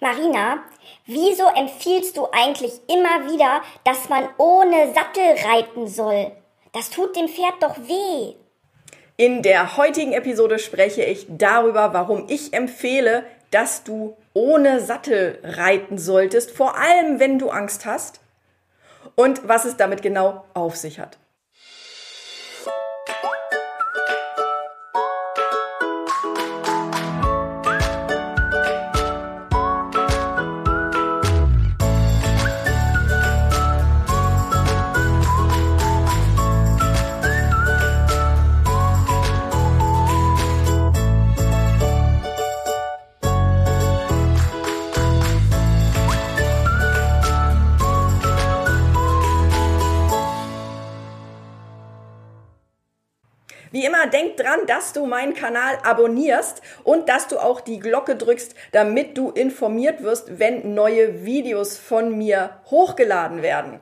Marina, wieso empfiehlst du eigentlich immer wieder, dass man ohne Sattel reiten soll? Das tut dem Pferd doch weh. In der heutigen Episode spreche ich darüber, warum ich empfehle, dass du ohne Sattel reiten solltest, vor allem wenn du Angst hast und was es damit genau auf sich hat. Denk dran, dass du meinen Kanal abonnierst und dass du auch die Glocke drückst, damit du informiert wirst, wenn neue Videos von mir hochgeladen werden.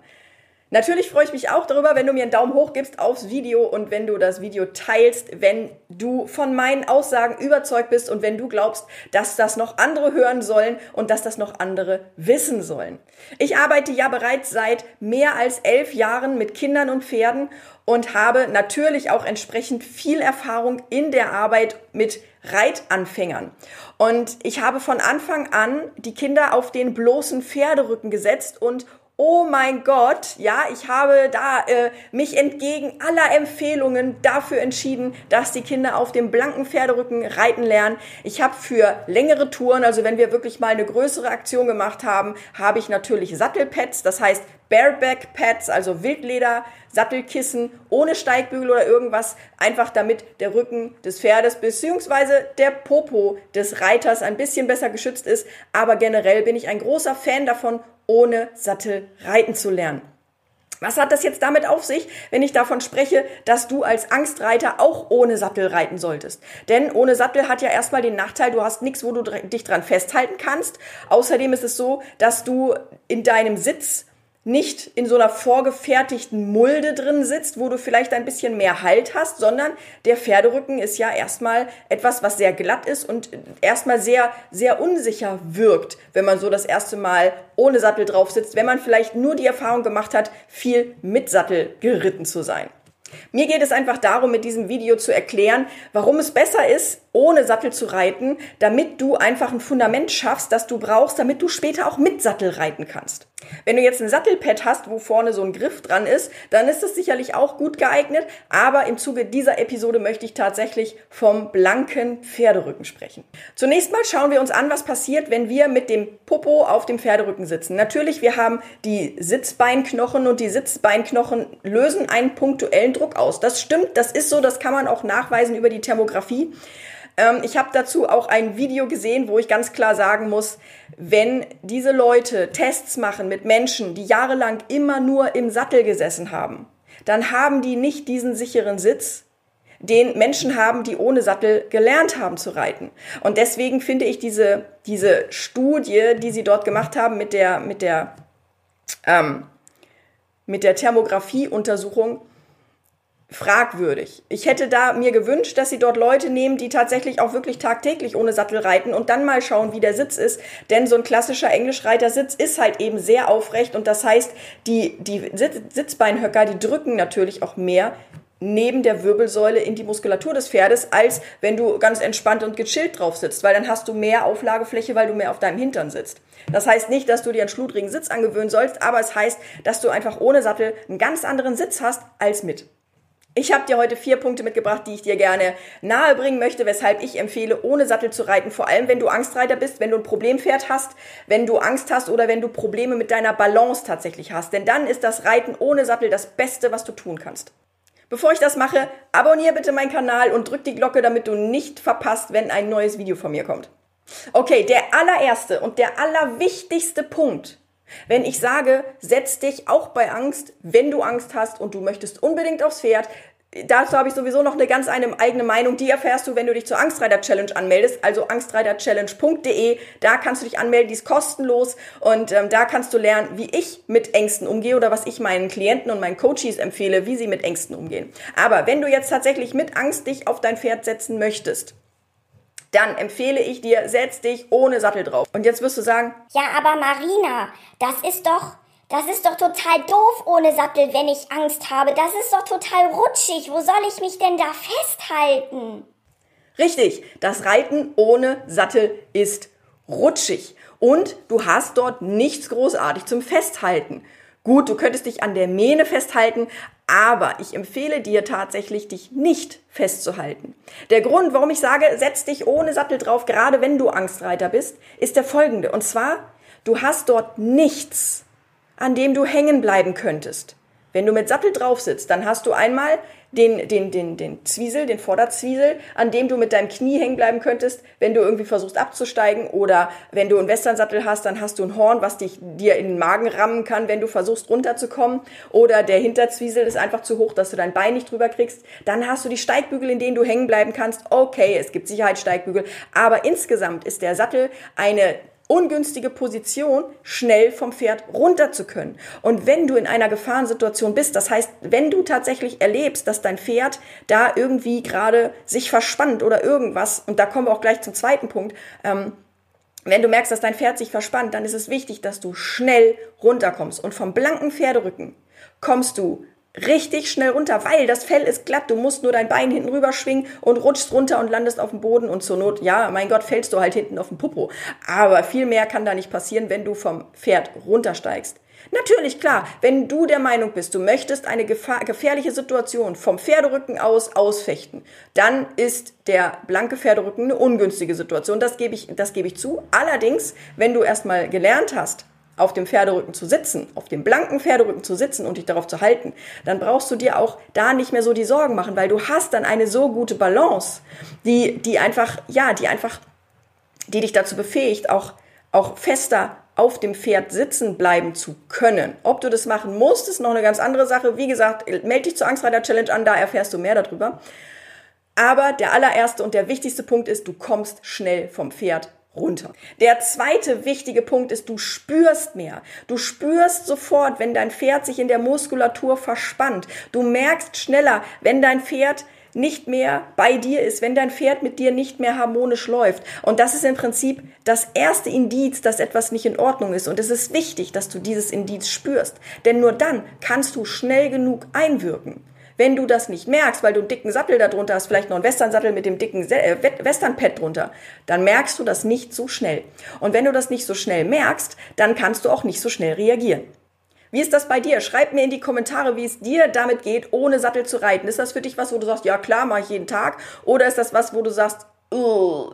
Natürlich freue ich mich auch darüber, wenn du mir einen Daumen hoch gibst aufs Video und wenn du das Video teilst, wenn du von meinen Aussagen überzeugt bist und wenn du glaubst, dass das noch andere hören sollen und dass das noch andere wissen sollen. Ich arbeite ja bereits seit mehr als elf Jahren mit Kindern und Pferden und habe natürlich auch entsprechend viel Erfahrung in der Arbeit mit Reitanfängern. Und ich habe von Anfang an die Kinder auf den bloßen Pferderücken gesetzt und oh mein Gott, ja, ich habe da äh, mich entgegen aller Empfehlungen dafür entschieden, dass die Kinder auf dem blanken Pferderücken reiten lernen. Ich habe für längere Touren, also wenn wir wirklich mal eine größere Aktion gemacht haben, habe ich natürlich Sattelpads, das heißt Bareback Pads, also Wildleder, Sattelkissen ohne Steigbügel oder irgendwas, einfach damit der Rücken des Pferdes beziehungsweise der Popo des Reiters ein bisschen besser geschützt ist. Aber generell bin ich ein großer Fan davon, ohne Sattel reiten zu lernen. Was hat das jetzt damit auf sich, wenn ich davon spreche, dass du als Angstreiter auch ohne Sattel reiten solltest? Denn ohne Sattel hat ja erstmal den Nachteil, du hast nichts, wo du dich dran festhalten kannst. Außerdem ist es so, dass du in deinem Sitz nicht in so einer vorgefertigten Mulde drin sitzt, wo du vielleicht ein bisschen mehr Halt hast, sondern der Pferderücken ist ja erstmal etwas, was sehr glatt ist und erstmal sehr, sehr unsicher wirkt, wenn man so das erste Mal ohne Sattel drauf sitzt, wenn man vielleicht nur die Erfahrung gemacht hat, viel mit Sattel geritten zu sein. Mir geht es einfach darum, mit diesem Video zu erklären, warum es besser ist, ohne Sattel zu reiten, damit du einfach ein Fundament schaffst, das du brauchst, damit du später auch mit Sattel reiten kannst. Wenn du jetzt ein Sattelpad hast, wo vorne so ein Griff dran ist, dann ist das sicherlich auch gut geeignet, aber im Zuge dieser Episode möchte ich tatsächlich vom blanken Pferderücken sprechen. Zunächst mal schauen wir uns an, was passiert, wenn wir mit dem Popo auf dem Pferderücken sitzen. Natürlich, wir haben die Sitzbeinknochen und die Sitzbeinknochen lösen einen punktuellen Druck aus. Das stimmt, das ist so, das kann man auch nachweisen über die Thermografie. Ähm, ich habe dazu auch ein Video gesehen, wo ich ganz klar sagen muss, wenn diese Leute Tests machen mit Menschen, die jahrelang immer nur im Sattel gesessen haben, dann haben die nicht diesen sicheren Sitz, den Menschen haben, die ohne Sattel gelernt haben zu reiten. Und deswegen finde ich diese, diese Studie, die sie dort gemacht haben mit der, mit der, ähm, mit der Thermografie-Untersuchung, fragwürdig. Ich hätte da mir gewünscht, dass sie dort Leute nehmen, die tatsächlich auch wirklich tagtäglich ohne Sattel reiten und dann mal schauen, wie der Sitz ist. Denn so ein klassischer Englischreitersitz ist halt eben sehr aufrecht und das heißt, die, die Sitzbeinhöcker, die drücken natürlich auch mehr neben der Wirbelsäule in die Muskulatur des Pferdes, als wenn du ganz entspannt und gechillt drauf sitzt, weil dann hast du mehr Auflagefläche, weil du mehr auf deinem Hintern sitzt. Das heißt nicht, dass du dir einen schludrigen Sitz angewöhnen sollst, aber es heißt, dass du einfach ohne Sattel einen ganz anderen Sitz hast als mit. Ich habe dir heute vier Punkte mitgebracht, die ich dir gerne nahebringen möchte, weshalb ich empfehle, ohne Sattel zu reiten. Vor allem, wenn du Angstreiter bist, wenn du ein Problempferd hast, wenn du Angst hast oder wenn du Probleme mit deiner Balance tatsächlich hast. Denn dann ist das Reiten ohne Sattel das Beste, was du tun kannst. Bevor ich das mache, abonniere bitte meinen Kanal und drück die Glocke, damit du nicht verpasst, wenn ein neues Video von mir kommt. Okay, der allererste und der allerwichtigste Punkt, wenn ich sage, setz dich auch bei Angst, wenn du Angst hast und du möchtest unbedingt aufs Pferd, dazu habe ich sowieso noch eine ganz eine eigene Meinung. Die erfährst du, wenn du dich zur Angstreiter Challenge anmeldest, also angstreiterchallenge.de. Da kannst du dich anmelden, die ist kostenlos und ähm, da kannst du lernen, wie ich mit Ängsten umgehe oder was ich meinen Klienten und meinen Coaches empfehle, wie sie mit Ängsten umgehen. Aber wenn du jetzt tatsächlich mit Angst dich auf dein Pferd setzen möchtest, dann empfehle ich dir, setz dich ohne Sattel drauf. Und jetzt wirst du sagen, ja, aber Marina, das ist doch, das ist doch total doof ohne Sattel, wenn ich Angst habe. Das ist doch total rutschig. Wo soll ich mich denn da festhalten? Richtig, das Reiten ohne Sattel ist rutschig. Und du hast dort nichts großartig zum Festhalten. Gut, du könntest dich an der Mähne festhalten, aber ich empfehle dir tatsächlich, dich nicht festzuhalten. Der Grund, warum ich sage, setz dich ohne Sattel drauf, gerade wenn du Angstreiter bist, ist der folgende. Und zwar, du hast dort nichts, an dem du hängen bleiben könntest. Wenn du mit Sattel drauf sitzt, dann hast du einmal den, den, den, den Zwiesel, den Vorderzwiesel, an dem du mit deinem Knie hängen bleiben könntest, wenn du irgendwie versuchst abzusteigen oder wenn du einen Westernsattel hast, dann hast du ein Horn, was dich dir in den Magen rammen kann, wenn du versuchst runterzukommen oder der Hinterzwiesel ist einfach zu hoch, dass du dein Bein nicht drüber kriegst. Dann hast du die Steigbügel, in denen du hängen bleiben kannst. Okay, es gibt Sicherheitssteigbügel, aber insgesamt ist der Sattel eine ungünstige Position, schnell vom Pferd runter zu können. Und wenn du in einer Gefahrensituation bist, das heißt, wenn du tatsächlich erlebst, dass dein Pferd da irgendwie gerade sich verspannt oder irgendwas, und da kommen wir auch gleich zum zweiten Punkt, ähm, wenn du merkst, dass dein Pferd sich verspannt, dann ist es wichtig, dass du schnell runterkommst. Und vom blanken Pferderücken kommst du richtig schnell runter, weil das Fell ist glatt. Du musst nur dein Bein hinten rüber schwingen und rutschst runter und landest auf dem Boden und zur Not, ja, mein Gott, fällst du halt hinten auf den Popo. Aber viel mehr kann da nicht passieren, wenn du vom Pferd runtersteigst. Natürlich, klar, wenn du der Meinung bist, du möchtest eine gefährliche Situation vom Pferderücken aus ausfechten, dann ist der blanke Pferderücken eine ungünstige Situation. Das gebe ich, das gebe ich zu. Allerdings, wenn du erstmal gelernt hast, auf dem Pferderücken zu sitzen, auf dem blanken Pferderücken zu sitzen und dich darauf zu halten, dann brauchst du dir auch da nicht mehr so die Sorgen machen, weil du hast dann eine so gute Balance, die, die einfach, ja, die einfach, die dich dazu befähigt, auch, auch fester auf dem Pferd sitzen bleiben zu können. Ob du das machen musst, ist noch eine ganz andere Sache. Wie gesagt, melde dich zur Angstreiter Challenge an, da erfährst du mehr darüber. Aber der allererste und der wichtigste Punkt ist, du kommst schnell vom Pferd runter. Der zweite wichtige Punkt ist, du spürst mehr. Du spürst sofort, wenn dein Pferd sich in der Muskulatur verspannt. Du merkst schneller, wenn dein Pferd nicht mehr bei dir ist, wenn dein Pferd mit dir nicht mehr harmonisch läuft. Und das ist im Prinzip das erste Indiz, dass etwas nicht in Ordnung ist. Und es ist wichtig, dass du dieses Indiz spürst. Denn nur dann kannst du schnell genug einwirken. Wenn du das nicht merkst, weil du einen dicken Sattel darunter hast, vielleicht noch einen Westernsattel mit dem dicken äh, Westernpad drunter, dann merkst du das nicht so schnell. Und wenn du das nicht so schnell merkst, dann kannst du auch nicht so schnell reagieren. Wie ist das bei dir? Schreib mir in die Kommentare, wie es dir damit geht, ohne Sattel zu reiten. Ist das für dich was, wo du sagst, ja klar, mache ich jeden Tag? Oder ist das was, wo du sagst,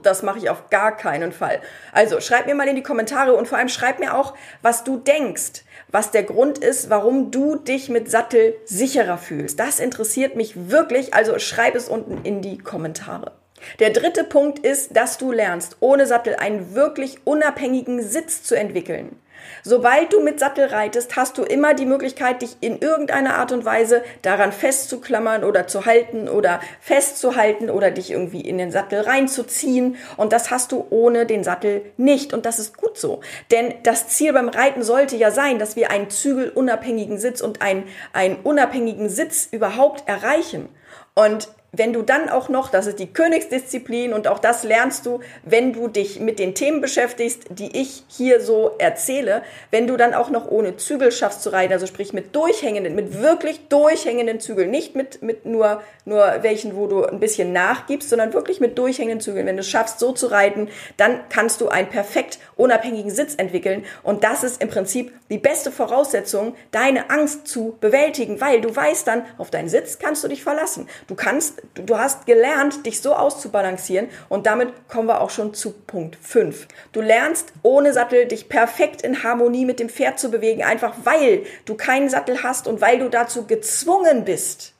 das mache ich auf gar keinen Fall. Also schreib mir mal in die Kommentare und vor allem schreib mir auch, was du denkst was der Grund ist, warum du dich mit Sattel sicherer fühlst. Das interessiert mich wirklich, also schreib es unten in die Kommentare. Der dritte Punkt ist, dass du lernst, ohne Sattel einen wirklich unabhängigen Sitz zu entwickeln. Sobald du mit Sattel reitest, hast du immer die Möglichkeit, dich in irgendeiner Art und Weise daran festzuklammern oder zu halten oder festzuhalten oder dich irgendwie in den Sattel reinzuziehen. Und das hast du ohne den Sattel nicht. Und das ist gut so. Denn das Ziel beim Reiten sollte ja sein, dass wir einen zügelunabhängigen Sitz und einen, einen unabhängigen Sitz überhaupt erreichen. Und wenn du dann auch noch, das ist die Königsdisziplin und auch das lernst du, wenn du dich mit den Themen beschäftigst, die ich hier so erzähle, wenn du dann auch noch ohne Zügel schaffst zu reiten, also sprich mit durchhängenden, mit wirklich durchhängenden Zügeln, nicht mit, mit nur, nur welchen, wo du ein bisschen nachgibst, sondern wirklich mit durchhängenden Zügeln. Wenn du es schaffst, so zu reiten, dann kannst du einen perfekt unabhängigen Sitz entwickeln und das ist im Prinzip die beste Voraussetzung, deine Angst zu bewältigen, weil du weißt dann, auf deinen Sitz kannst du dich verlassen. Du kannst du hast gelernt, dich so auszubalancieren und damit kommen wir auch schon zu Punkt 5. Du lernst ohne Sattel dich perfekt in Harmonie mit dem Pferd zu bewegen, einfach weil du keinen Sattel hast und weil du dazu gezwungen bist,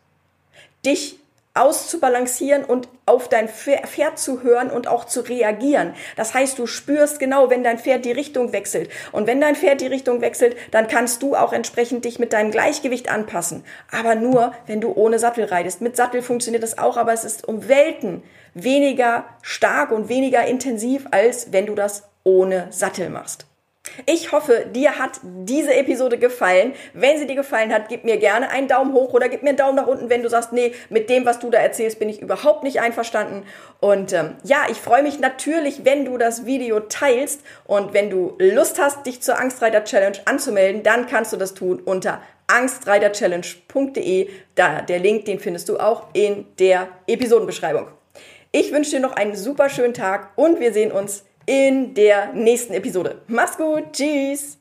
dich auszubalancieren und auf dein Pferd zu hören und auch zu reagieren. Das heißt, du spürst genau, wenn dein Pferd die Richtung wechselt. Und wenn dein Pferd die Richtung wechselt, dann kannst du auch entsprechend dich mit deinem Gleichgewicht anpassen. Aber nur, wenn du ohne Sattel reitest. Mit Sattel funktioniert das auch, aber es ist um Welten weniger stark und weniger intensiv, als wenn du das ohne Sattel machst. Ich hoffe, dir hat diese Episode gefallen. Wenn sie dir gefallen hat, gib mir gerne einen Daumen hoch oder gib mir einen Daumen nach unten, wenn du sagst, nee, mit dem, was du da erzählst, bin ich überhaupt nicht einverstanden. Und ähm, ja, ich freue mich natürlich, wenn du das Video teilst und wenn du Lust hast, dich zur Angstreiter Challenge anzumelden, dann kannst du das tun unter angstreiterchallenge.de. Da der Link, den findest du auch in der Episodenbeschreibung. Ich wünsche dir noch einen super schönen Tag und wir sehen uns in der nächsten Episode. Mach's gut, tschüss!